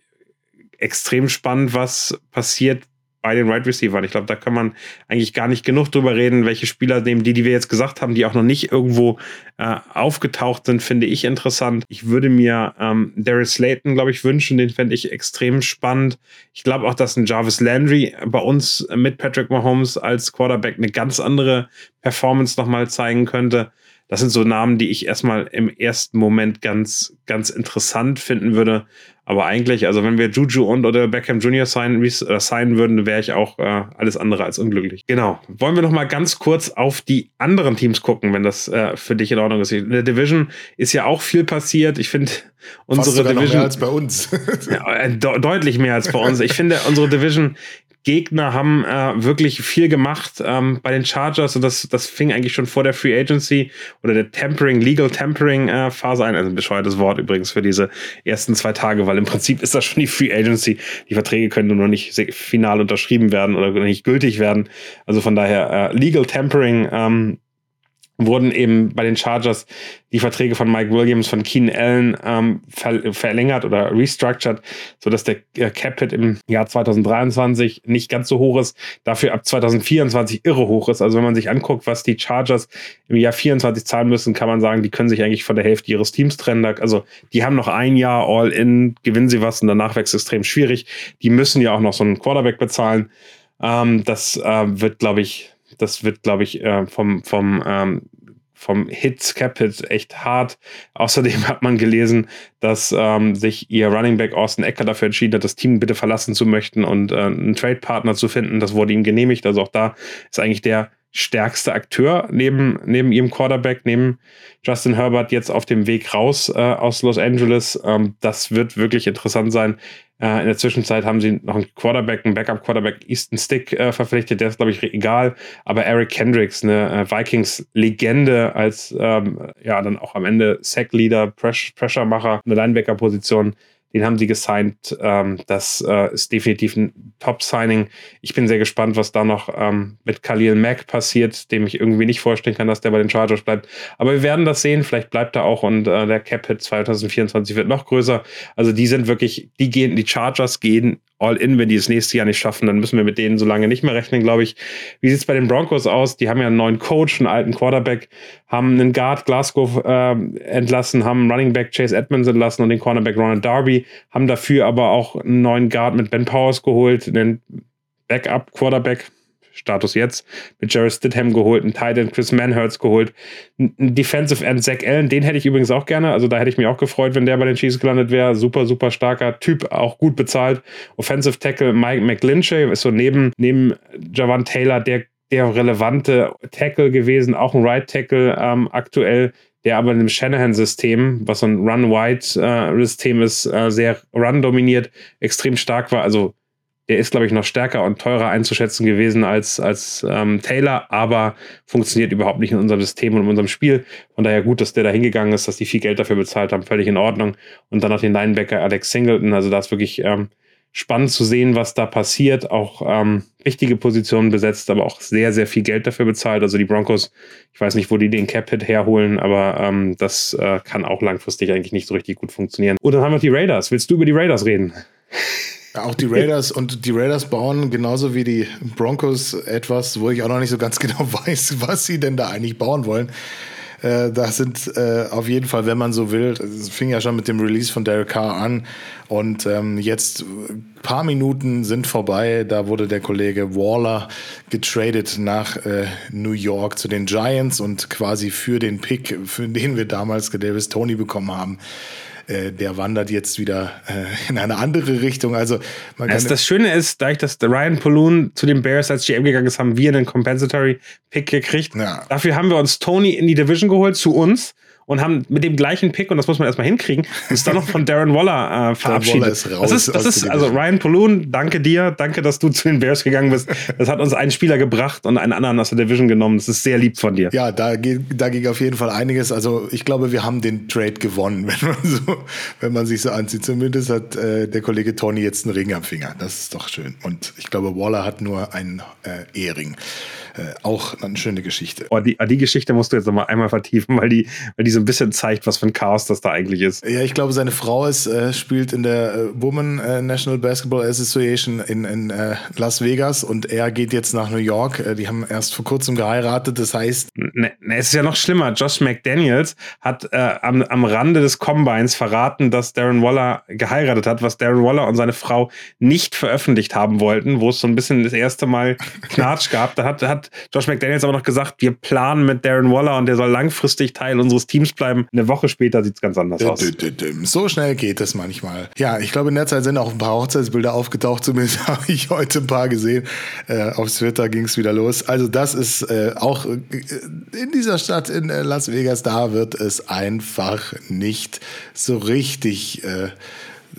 Speaker 1: extrem spannend, was passiert bei den Wide right Receivers. Ich glaube, da kann man eigentlich gar nicht genug drüber reden, welche Spieler nehmen, die, die wir jetzt gesagt haben, die auch noch nicht irgendwo äh, aufgetaucht sind, finde ich interessant. Ich würde mir ähm, Darius Slayton, glaube ich, wünschen. Den fände ich extrem spannend. Ich glaube auch, dass ein Jarvis Landry bei uns mit Patrick Mahomes als Quarterback eine ganz andere Performance nochmal zeigen könnte. Das sind so Namen, die ich erstmal im ersten Moment ganz, ganz interessant finden würde. Aber eigentlich, also wenn wir Juju und oder Beckham Jr. signen, äh, signen würden, wäre ich auch äh, alles andere als unglücklich. Genau. Wollen wir noch mal ganz kurz auf die anderen Teams gucken, wenn das äh, für dich in Ordnung ist. In der Division ist ja auch viel passiert. Ich finde unsere Division
Speaker 2: mehr als bei uns. [laughs]
Speaker 1: ja, äh, de deutlich mehr als bei uns. Ich finde unsere Division Gegner haben äh, wirklich viel gemacht ähm, bei den Chargers und das, das fing eigentlich schon vor der Free Agency oder der Tempering, Legal Tempering äh, Phase ein. Also ein bescheuertes Wort übrigens für diese ersten zwei Tage, weil im Prinzip ist das schon die Free Agency. Die Verträge können nur noch nicht final unterschrieben werden oder nicht gültig werden. Also von daher äh, Legal Tempering ähm, wurden eben bei den Chargers die Verträge von Mike Williams, von Keenan Allen ähm, ver verlängert oder restructured, sodass der äh, Cap-Hit im Jahr 2023 nicht ganz so hoch ist, dafür ab 2024 irre hoch ist. Also wenn man sich anguckt, was die Chargers im Jahr 24 zahlen müssen, kann man sagen, die können sich eigentlich von der Hälfte ihres Teams trennen. Also die haben noch ein Jahr All-In, gewinnen sie was und danach wächst extrem schwierig. Die müssen ja auch noch so einen Quarterback bezahlen. Ähm, das äh, wird, glaube ich, das wird, glaube ich, äh, vom, vom, ähm, vom Hit Capit echt hart. Außerdem [laughs] hat man gelesen, dass ähm, sich ihr Running Back Austin Ecker dafür entschieden hat, das Team bitte verlassen zu möchten und äh, einen Trade-Partner zu finden. Das wurde ihm genehmigt. Also auch da ist eigentlich der stärkste Akteur neben, neben ihrem Quarterback, neben Justin Herbert jetzt auf dem Weg raus äh, aus Los Angeles. Ähm, das wird wirklich interessant sein. Äh, in der Zwischenzeit haben sie noch einen Quarterback, einen Backup-Quarterback Easton Stick äh, verpflichtet. Der ist, glaube ich, egal. Aber Eric Kendricks, eine äh, Vikings-Legende als ähm, ja dann auch am Ende Sack-Leader, Pressure-Macher, eine Linebacker-Position den haben sie gesigned. Ähm, das äh, ist definitiv ein Top-Signing. Ich bin sehr gespannt, was da noch ähm, mit Khalil Mack passiert, dem ich irgendwie nicht vorstellen kann, dass der bei den Chargers bleibt. Aber wir werden das sehen. Vielleicht bleibt er auch und äh, der Cap-Hit 2024 wird noch größer. Also die sind wirklich, die gehen, die Chargers gehen all in, wenn die das nächste Jahr nicht schaffen, dann müssen wir mit denen so lange nicht mehr rechnen, glaube ich. Wie sieht es bei den Broncos aus? Die haben ja einen neuen Coach, einen alten Quarterback, haben einen Guard Glasgow äh, entlassen, haben einen Running Back Chase Edmonds entlassen und den Cornerback Ronald Darby, haben dafür aber auch einen neuen Guard mit Ben Powers geholt, einen Backup Quarterback Status jetzt, mit Jared Stidham geholt, einen Titan Chris Manhurts geholt, einen Defensive End Zach Allen, den hätte ich übrigens auch gerne, also da hätte ich mich auch gefreut, wenn der bei den Chiefs gelandet wäre, super, super starker Typ, auch gut bezahlt, Offensive Tackle Mike McGlinchey ist so neben, neben Javan Taylor der, der relevante Tackle gewesen, auch ein Right Tackle ähm, aktuell, der aber in dem Shanahan-System, was so ein Run-Wide-System ist, äh, sehr run-dominiert, extrem stark war. Also der ist, glaube ich, noch stärker und teurer einzuschätzen gewesen als, als ähm, Taylor, aber funktioniert überhaupt nicht in unserem System und in unserem Spiel. Von daher gut, dass der da hingegangen ist, dass die viel Geld dafür bezahlt haben, völlig in Ordnung. Und dann noch den Linebacker Alex Singleton. Also da ist wirklich ähm, spannend zu sehen, was da passiert. Auch ähm, wichtige Positionen besetzt, aber auch sehr, sehr viel Geld dafür bezahlt. Also die Broncos, ich weiß nicht, wo die den Cap-Hit herholen, aber ähm, das äh, kann auch langfristig eigentlich nicht so richtig gut funktionieren. Und dann haben wir die Raiders. Willst du über die Raiders reden?
Speaker 2: Auch die Raiders und die Raiders bauen genauso wie die Broncos etwas, wo ich auch noch nicht so ganz [laughs] genau weiß, was sie denn da eigentlich bauen wollen. Äh, das sind äh, auf jeden Fall, wenn man so will, es fing ja schon mit dem Release von Derek Carr an und ähm, jetzt ein paar Minuten sind vorbei. Da wurde der Kollege Waller getradet nach äh, New York zu den Giants und quasi für den Pick, für den wir damals Davis Tony bekommen haben, äh, der wandert jetzt wieder äh, in eine andere Richtung. Also
Speaker 1: man das, das Schöne ist, dadurch, dass Ryan Poloon zu den Bears als GM gegangen ist, haben wir einen Compensatory Pick gekriegt. Ja. Dafür haben wir uns Tony in die Division geholt zu uns und haben mit dem gleichen Pick, und das muss man erstmal hinkriegen, uns dann noch von Darren Waller äh, verabschiedet. Waller ist raus das ist, das ist also Ryan Poloon, danke dir, danke, dass du zu den Bears gegangen bist. Das hat uns einen Spieler gebracht und einen anderen aus der Division genommen. Das ist sehr lieb von dir.
Speaker 2: Ja, da, da ging auf jeden Fall einiges. Also ich glaube, wir haben den Trade gewonnen, [laughs] wenn man, so, wenn man sich so anzieht. Zumindest hat äh, der Kollege Tony jetzt einen Ring am Finger. Das ist doch schön. Und ich glaube, Waller hat nur einen äh, Ehering. Äh, auch eine schöne Geschichte.
Speaker 1: Oh, die, die Geschichte musst du jetzt noch mal einmal vertiefen, weil die, weil die so ein bisschen zeigt, was für ein Chaos das da eigentlich ist.
Speaker 2: Ja, ich glaube, seine Frau ist, äh, spielt in der äh, Women äh, National Basketball Association in, in äh, Las Vegas und er geht jetzt nach New York. Die haben erst vor kurzem geheiratet, das heißt.
Speaker 1: Ne, ne, es ist ja noch schlimmer. Josh McDaniels hat am, am Rande des Combines verraten, dass Darren Waller geheiratet hat, was Darren Waller und seine Frau nicht veröffentlicht haben wollten, wo es so ein bisschen das erste Mal [laughs] Knatsch gab. Da hat, hat hat Josh McDaniels aber noch gesagt, wir planen mit Darren Waller und der soll langfristig Teil unseres Teams bleiben. Eine Woche später sieht es ganz anders aus.
Speaker 2: So schnell geht es manchmal. Ja, ich glaube, in der Zeit sind auch ein paar Hochzeitsbilder aufgetaucht. Zumindest [laughs] habe ich heute ein paar gesehen. Äh, auf Twitter ging es wieder los. Also das ist äh, auch äh, in dieser Stadt in äh, Las Vegas, da wird es einfach nicht so richtig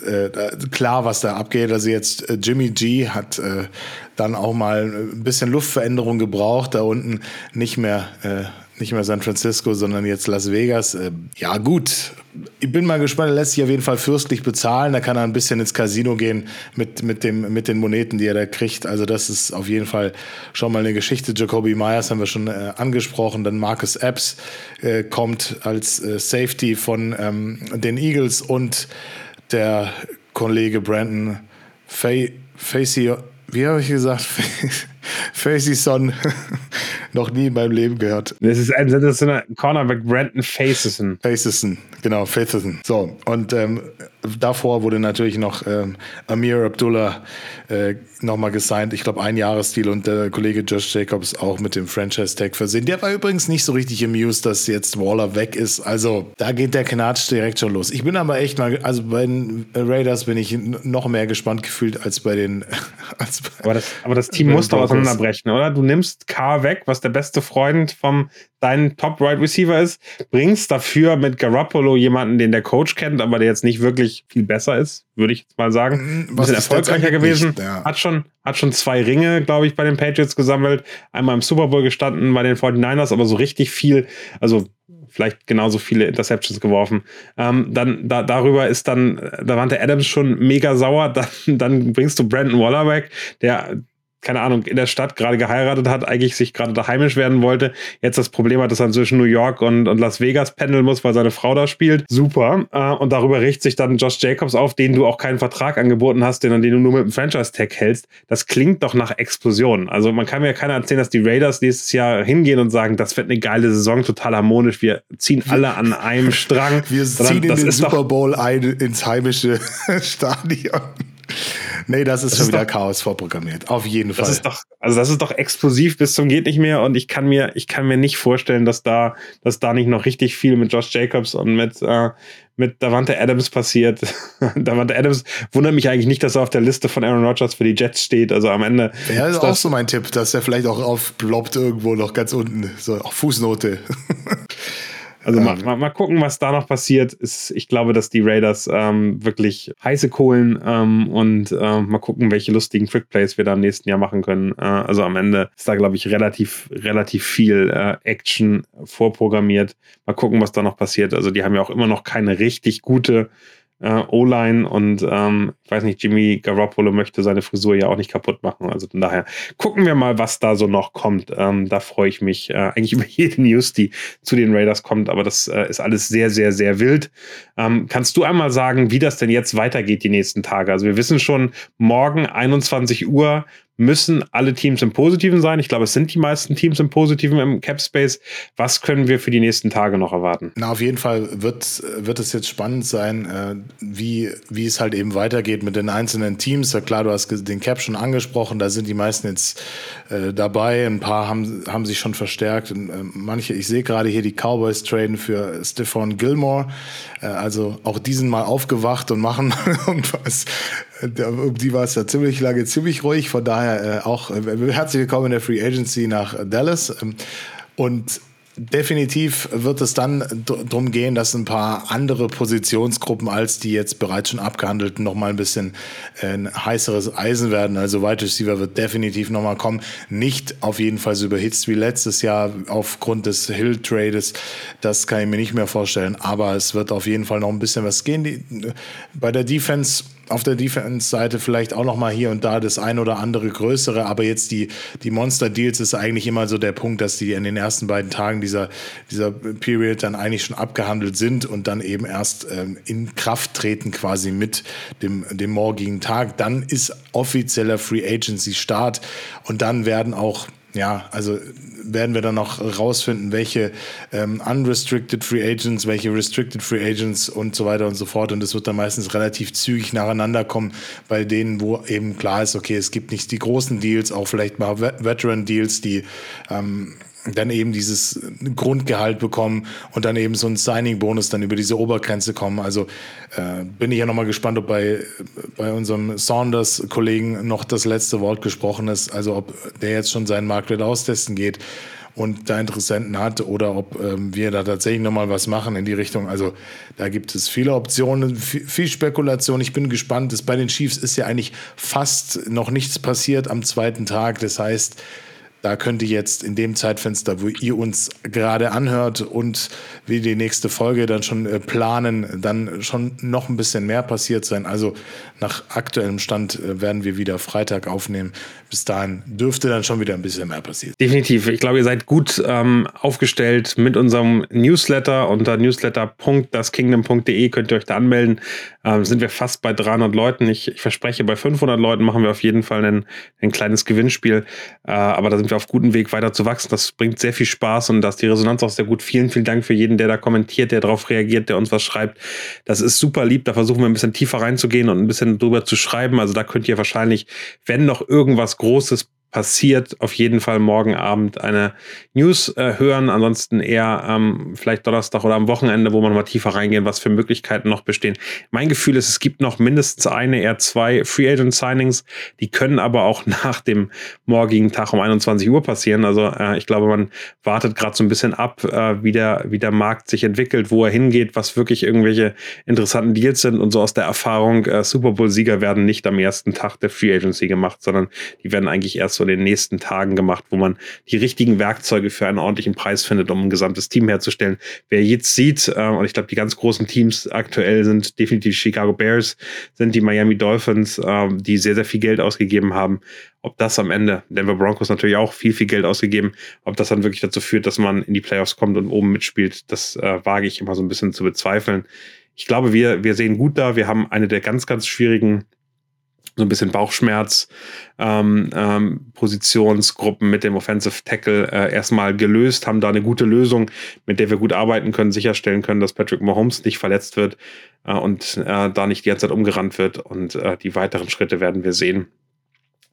Speaker 2: äh, klar, was da abgeht. Also jetzt äh, Jimmy G hat äh, dann auch mal ein bisschen Luftveränderung gebraucht, da unten nicht mehr, äh, nicht mehr San Francisco, sondern jetzt Las Vegas. Äh, ja, gut. Ich bin mal gespannt, er lässt sich auf jeden Fall fürstlich bezahlen. Da kann er ein bisschen ins Casino gehen mit, mit, dem, mit den Moneten, die er da kriegt. Also, das ist auf jeden Fall schon mal eine Geschichte. Jacoby Myers haben wir schon äh, angesprochen. Dann Marcus Epps kommt als Safety von ähm, den Eagles und der Kollege Brandon Facey, wie habe ich gesagt? [laughs] Facey Son [laughs] noch nie in meinem Leben gehört.
Speaker 1: Das ist ein, das ist ein Cornerback Brandon Faceson.
Speaker 2: Faceson, genau, Faceson. So, und ähm, davor wurde natürlich noch ähm, Amir Abdullah äh, nochmal gesigned. Ich glaube, ein Jahresstil und der Kollege Josh Jacobs auch mit dem Franchise-Tag versehen. Der war übrigens nicht so richtig amused, dass jetzt Waller weg ist. Also, da geht der Knatsch direkt schon los. Ich bin aber echt mal, also bei den Raiders bin ich noch mehr gespannt gefühlt als bei den. [laughs]
Speaker 1: Als bei aber, das, aber das Team muss doch auseinanderbrechen, oder? Du nimmst K weg, was der beste Freund vom dein Top Right Receiver ist, bringst dafür mit Garoppolo jemanden, den der Coach kennt, aber der jetzt nicht wirklich viel besser ist, würde ich jetzt mal sagen. Mhm, Ein bisschen erfolgreicher gewesen. Nicht, ja. Hat schon, hat schon zwei Ringe, glaube ich, bei den Patriots gesammelt. Einmal im Super Bowl gestanden bei den 49ers, aber so richtig viel, also vielleicht genauso viele Interceptions geworfen. Ähm, dann da, darüber ist dann, da war der Adams schon mega sauer. [laughs] Dann, dann bringst du Brandon Waller weg, der keine Ahnung, in der Stadt gerade geheiratet hat, eigentlich sich gerade da heimisch werden wollte, jetzt das Problem hat, dass er zwischen New York und, und Las Vegas pendeln muss, weil seine Frau da spielt. Super. Äh, und darüber richtet sich dann Josh Jacobs auf, den du auch keinen Vertrag angeboten hast, den, den du nur mit dem Franchise-Tag hältst. Das klingt doch nach Explosion. Also man kann mir keiner erzählen, dass die Raiders nächstes Jahr hingehen und sagen, das wird eine geile Saison, total harmonisch. Wir ziehen alle an einem [laughs] Strang.
Speaker 2: Wir ziehen in den Super Bowl ein ins heimische [laughs] Stadion. Nee, das ist das schon ist wieder doch, Chaos vorprogrammiert. Auf jeden Fall.
Speaker 1: Das ist doch, also das ist doch explosiv bis zum geht nicht mehr und ich kann mir, ich kann mir nicht vorstellen, dass da, dass da nicht noch richtig viel mit Josh Jacobs und mit, äh, mit Davante Adams passiert. [laughs] Davante Adams wundert mich eigentlich nicht, dass er auf der Liste von Aaron Rodgers für die Jets steht. Also am Ende.
Speaker 2: Ja, ist, ist auch so mein Tipp, dass er vielleicht auch aufploppt irgendwo noch ganz unten. So, auch Fußnote. [laughs]
Speaker 1: Also ähm, mal, mal, gucken, was da noch passiert. Ist, ich glaube, dass die Raiders ähm, wirklich heiße Kohlen ähm, und äh, mal gucken, welche lustigen Quickplays wir da im nächsten Jahr machen können. Äh, also am Ende ist da, glaube ich, relativ, relativ viel äh, Action vorprogrammiert. Mal gucken, was da noch passiert. Also die haben ja auch immer noch keine richtig gute äh, O-Line und ähm, ich weiß nicht, Jimmy Garoppolo möchte seine Frisur ja auch nicht kaputt machen. Also von daher gucken wir mal, was da so noch kommt. Ähm, da freue ich mich äh, eigentlich [laughs] über jede News, die zu den Raiders kommt, aber das äh, ist alles sehr, sehr, sehr wild. Ähm, kannst du einmal sagen, wie das denn jetzt weitergeht die nächsten Tage? Also wir wissen schon, morgen 21 Uhr müssen alle Teams im Positiven sein. Ich glaube, es sind die meisten Teams im Positiven im Cap Space. Was können wir für die nächsten Tage noch erwarten?
Speaker 2: Na, auf jeden Fall wird, wird es jetzt spannend sein, äh, wie, wie es halt eben weitergeht mit den einzelnen Teams. Ja, klar, du hast den Cap schon angesprochen, da sind die meisten jetzt äh, dabei. Ein paar haben, haben sich schon verstärkt. Und, äh, manche, ich sehe gerade hier die Cowboys traden für Stephon Gilmore. Äh, also auch diesen mal aufgewacht und machen [laughs] irgendwas um die war es ja ziemlich lange, ziemlich ruhig. Von daher äh, auch äh, herzlich willkommen in der Free Agency nach Dallas. Ähm, und Definitiv wird es dann darum gehen, dass ein paar andere Positionsgruppen als die jetzt bereits schon abgehandelten noch mal ein bisschen äh, ein heißeres Eisen werden. Also Wide Receiver wird definitiv noch mal kommen. Nicht auf jeden Fall so überhitzt wie letztes Jahr aufgrund des Hill Trades. Das kann ich mir nicht mehr vorstellen. Aber es wird auf jeden Fall noch ein bisschen was gehen. Bei der Defense auf der Defense-Seite vielleicht auch noch mal hier und da das ein oder andere größere, aber jetzt die, die Monster-Deals ist eigentlich immer so der Punkt, dass die in den ersten beiden Tagen dieser, dieser Period dann eigentlich schon abgehandelt sind und dann eben erst ähm, in Kraft treten quasi mit dem, dem morgigen Tag. Dann ist offizieller Free Agency Start und dann werden auch ja, also werden wir dann noch rausfinden, welche ähm, unrestricted Free Agents, welche restricted Free Agents und so weiter und so fort. Und es wird dann meistens relativ zügig nacheinander kommen, bei denen, wo eben klar ist, okay, es gibt nicht die großen Deals, auch vielleicht mal Veteran Deals, die ähm, dann eben dieses Grundgehalt bekommen und dann eben so ein Signing-Bonus dann über diese Obergrenze kommen. Also äh, bin ich ja nochmal gespannt, ob bei, bei unserem Saunders-Kollegen noch das letzte Wort gesprochen ist. Also ob der jetzt schon seinen Marktwert austesten geht und da Interessenten hat oder ob ähm, wir da tatsächlich nochmal was machen in die Richtung. Also da gibt es viele Optionen, viel, viel Spekulation. Ich bin gespannt. Das, bei den Chiefs ist ja eigentlich fast noch nichts passiert am zweiten Tag. Das heißt, da könnte jetzt in dem Zeitfenster, wo ihr uns gerade anhört und wir die nächste Folge dann schon äh, planen, dann schon noch ein bisschen mehr passiert sein. Also nach aktuellem Stand äh, werden wir wieder Freitag aufnehmen. Bis dahin dürfte dann schon wieder ein bisschen mehr passieren.
Speaker 1: Definitiv. Ich glaube, ihr seid gut ähm, aufgestellt mit unserem Newsletter. Unter newsletter.daskingdom.de könnt ihr euch da anmelden. Ähm, sind wir fast bei 300 Leuten. Ich, ich, verspreche, bei 500 Leuten machen wir auf jeden Fall ein, ein kleines Gewinnspiel. Äh, aber da sind wir auf gutem Weg weiter zu wachsen. Das bringt sehr viel Spaß und da ist die Resonanz auch sehr gut. Vielen, vielen Dank für jeden, der da kommentiert, der darauf reagiert, der uns was schreibt. Das ist super lieb. Da versuchen wir ein bisschen tiefer reinzugehen und ein bisschen drüber zu schreiben. Also da könnt ihr wahrscheinlich, wenn noch irgendwas Großes passiert, auf jeden Fall morgen Abend eine News äh, hören. Ansonsten eher ähm, vielleicht Donnerstag oder am Wochenende, wo man mal tiefer reingehen, was für Möglichkeiten noch bestehen. Mein Gefühl ist, es gibt noch mindestens eine, eher zwei Free Agent Signings. Die können aber auch [laughs] nach dem morgigen Tag um 21 Uhr passieren. Also äh, ich glaube, man wartet gerade so ein bisschen ab, äh, wie, der, wie der Markt sich entwickelt, wo er hingeht, was wirklich irgendwelche interessanten Deals sind. Und so aus der Erfahrung, äh, Super Bowl-Sieger werden nicht am ersten Tag der Free Agency gemacht, sondern die werden eigentlich erst so in den nächsten Tagen gemacht, wo man die richtigen Werkzeuge für einen ordentlichen Preis findet, um ein gesamtes Team herzustellen. Wer jetzt sieht, äh, und ich glaube, die ganz großen Teams aktuell sind definitiv Chicago Bears, sind die Miami Dolphins, äh, die sehr, sehr viel Geld ausgegeben haben. Ob das am Ende, Denver Broncos natürlich auch viel, viel Geld ausgegeben, ob das dann wirklich dazu führt, dass man in die Playoffs kommt und oben mitspielt, das äh, wage ich immer so ein bisschen zu bezweifeln. Ich glaube, wir, wir sehen gut da. Wir haben eine der ganz, ganz schwierigen so ein bisschen Bauchschmerz ähm, ähm, Positionsgruppen mit dem Offensive Tackle äh, erstmal gelöst, haben da eine gute Lösung, mit der wir gut arbeiten können, sicherstellen können, dass Patrick Mahomes nicht verletzt wird äh, und äh, da nicht die ganze Zeit umgerannt wird. Und äh, die weiteren Schritte werden wir sehen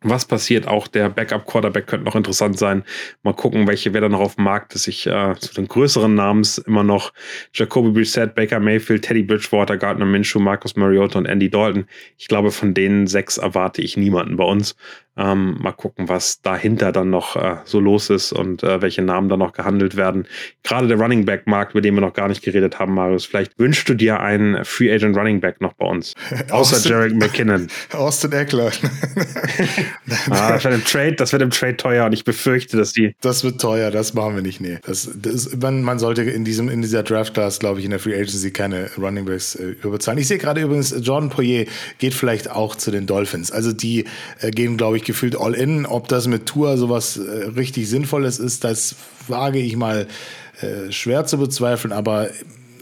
Speaker 1: was passiert. Auch der Backup-Quarterback könnte noch interessant sein. Mal gucken, welche wer da noch auf dem Markt ist. Ich äh, zu den größeren Namens immer noch Jacoby Brissett, Baker Mayfield, Teddy Bridgewater, Gardner Minshew, Marcus Mariota und Andy Dalton. Ich glaube, von den sechs erwarte ich niemanden bei uns. Ähm, mal gucken, was dahinter dann noch äh, so los ist und äh, welche Namen da noch gehandelt werden. Gerade der Running Back Markt, über den wir noch gar nicht geredet haben, Marius. Vielleicht wünschst du dir einen Free Agent Running Back noch bei uns. [laughs] Außer Jarek McKinnon. [laughs]
Speaker 2: Austin Eckler. [laughs]
Speaker 1: ah, das wird im Trade, das wird im Trade teuer und ich befürchte, dass die.
Speaker 2: Das wird teuer, das machen wir nicht. Nee. Das, das, man, man sollte in diesem, in dieser Draft Class, glaube ich, in der Free Agency keine Running Backs äh, überzahlen. Ich sehe gerade übrigens, Jordan Poyer geht vielleicht auch zu den Dolphins. Also die äh, gehen, glaube ich, gefühlt all in. Ob das mit Tour sowas äh, richtig Sinnvolles ist, das wage ich mal äh, schwer zu bezweifeln, aber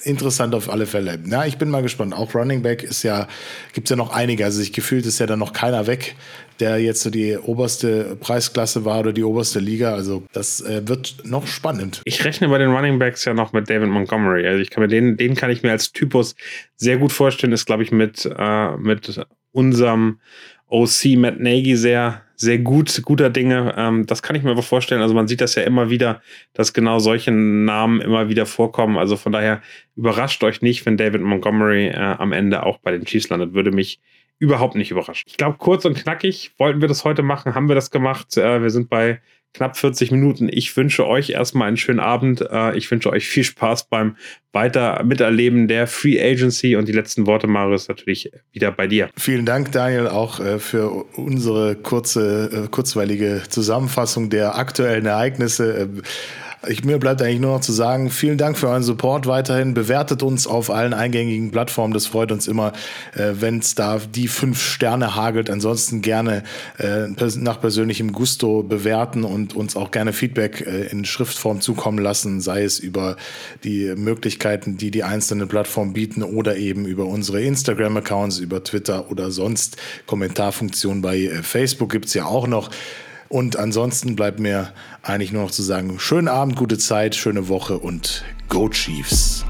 Speaker 2: interessant auf alle Fälle. Ja, ich bin mal gespannt. Auch Running Back ist ja, gibt es ja noch einige. Also ich gefühlt ist ja dann noch keiner weg, der jetzt so die oberste Preisklasse war oder die oberste Liga. Also das äh, wird noch spannend.
Speaker 1: Ich rechne bei den Running Backs ja noch mit David Montgomery. Also ich kann mir den, den kann ich mir als Typus sehr gut vorstellen. Ist, glaube ich, mit, äh, mit unserem OC Matt Nagy sehr, sehr gut, guter Dinge. Ähm, das kann ich mir aber vorstellen. Also man sieht das ja immer wieder, dass genau solche Namen immer wieder vorkommen. Also von daher überrascht euch nicht, wenn David Montgomery äh, am Ende auch bei den Chiefs landet. Würde mich überhaupt nicht überraschen. Ich glaube, kurz und knackig wollten wir das heute machen, haben wir das gemacht. Äh, wir sind bei knapp 40 Minuten. Ich wünsche euch erstmal einen schönen Abend. Äh, ich wünsche euch viel Spaß beim weiter Miterleben der Free Agency und die letzten Worte, Marius, natürlich wieder bei dir.
Speaker 2: Vielen Dank, Daniel, auch äh, für unsere kurze, äh, kurzweilige Zusammenfassung der aktuellen Ereignisse. Ich, mir bleibt eigentlich nur noch zu sagen, vielen Dank für euren Support weiterhin. Bewertet uns auf allen eingängigen Plattformen. Das freut uns immer, äh, wenn es da die fünf Sterne hagelt. Ansonsten gerne äh, nach persönlichem Gusto bewerten und uns auch gerne Feedback äh, in Schriftform zukommen lassen, sei es über die Möglichkeiten, die die einzelnen Plattformen bieten oder eben über unsere Instagram-Accounts, über Twitter oder sonst Kommentarfunktionen bei äh, Facebook gibt es ja auch noch. Und ansonsten bleibt mir eigentlich nur noch zu sagen, schönen Abend, gute Zeit, schöne Woche und Go Chiefs.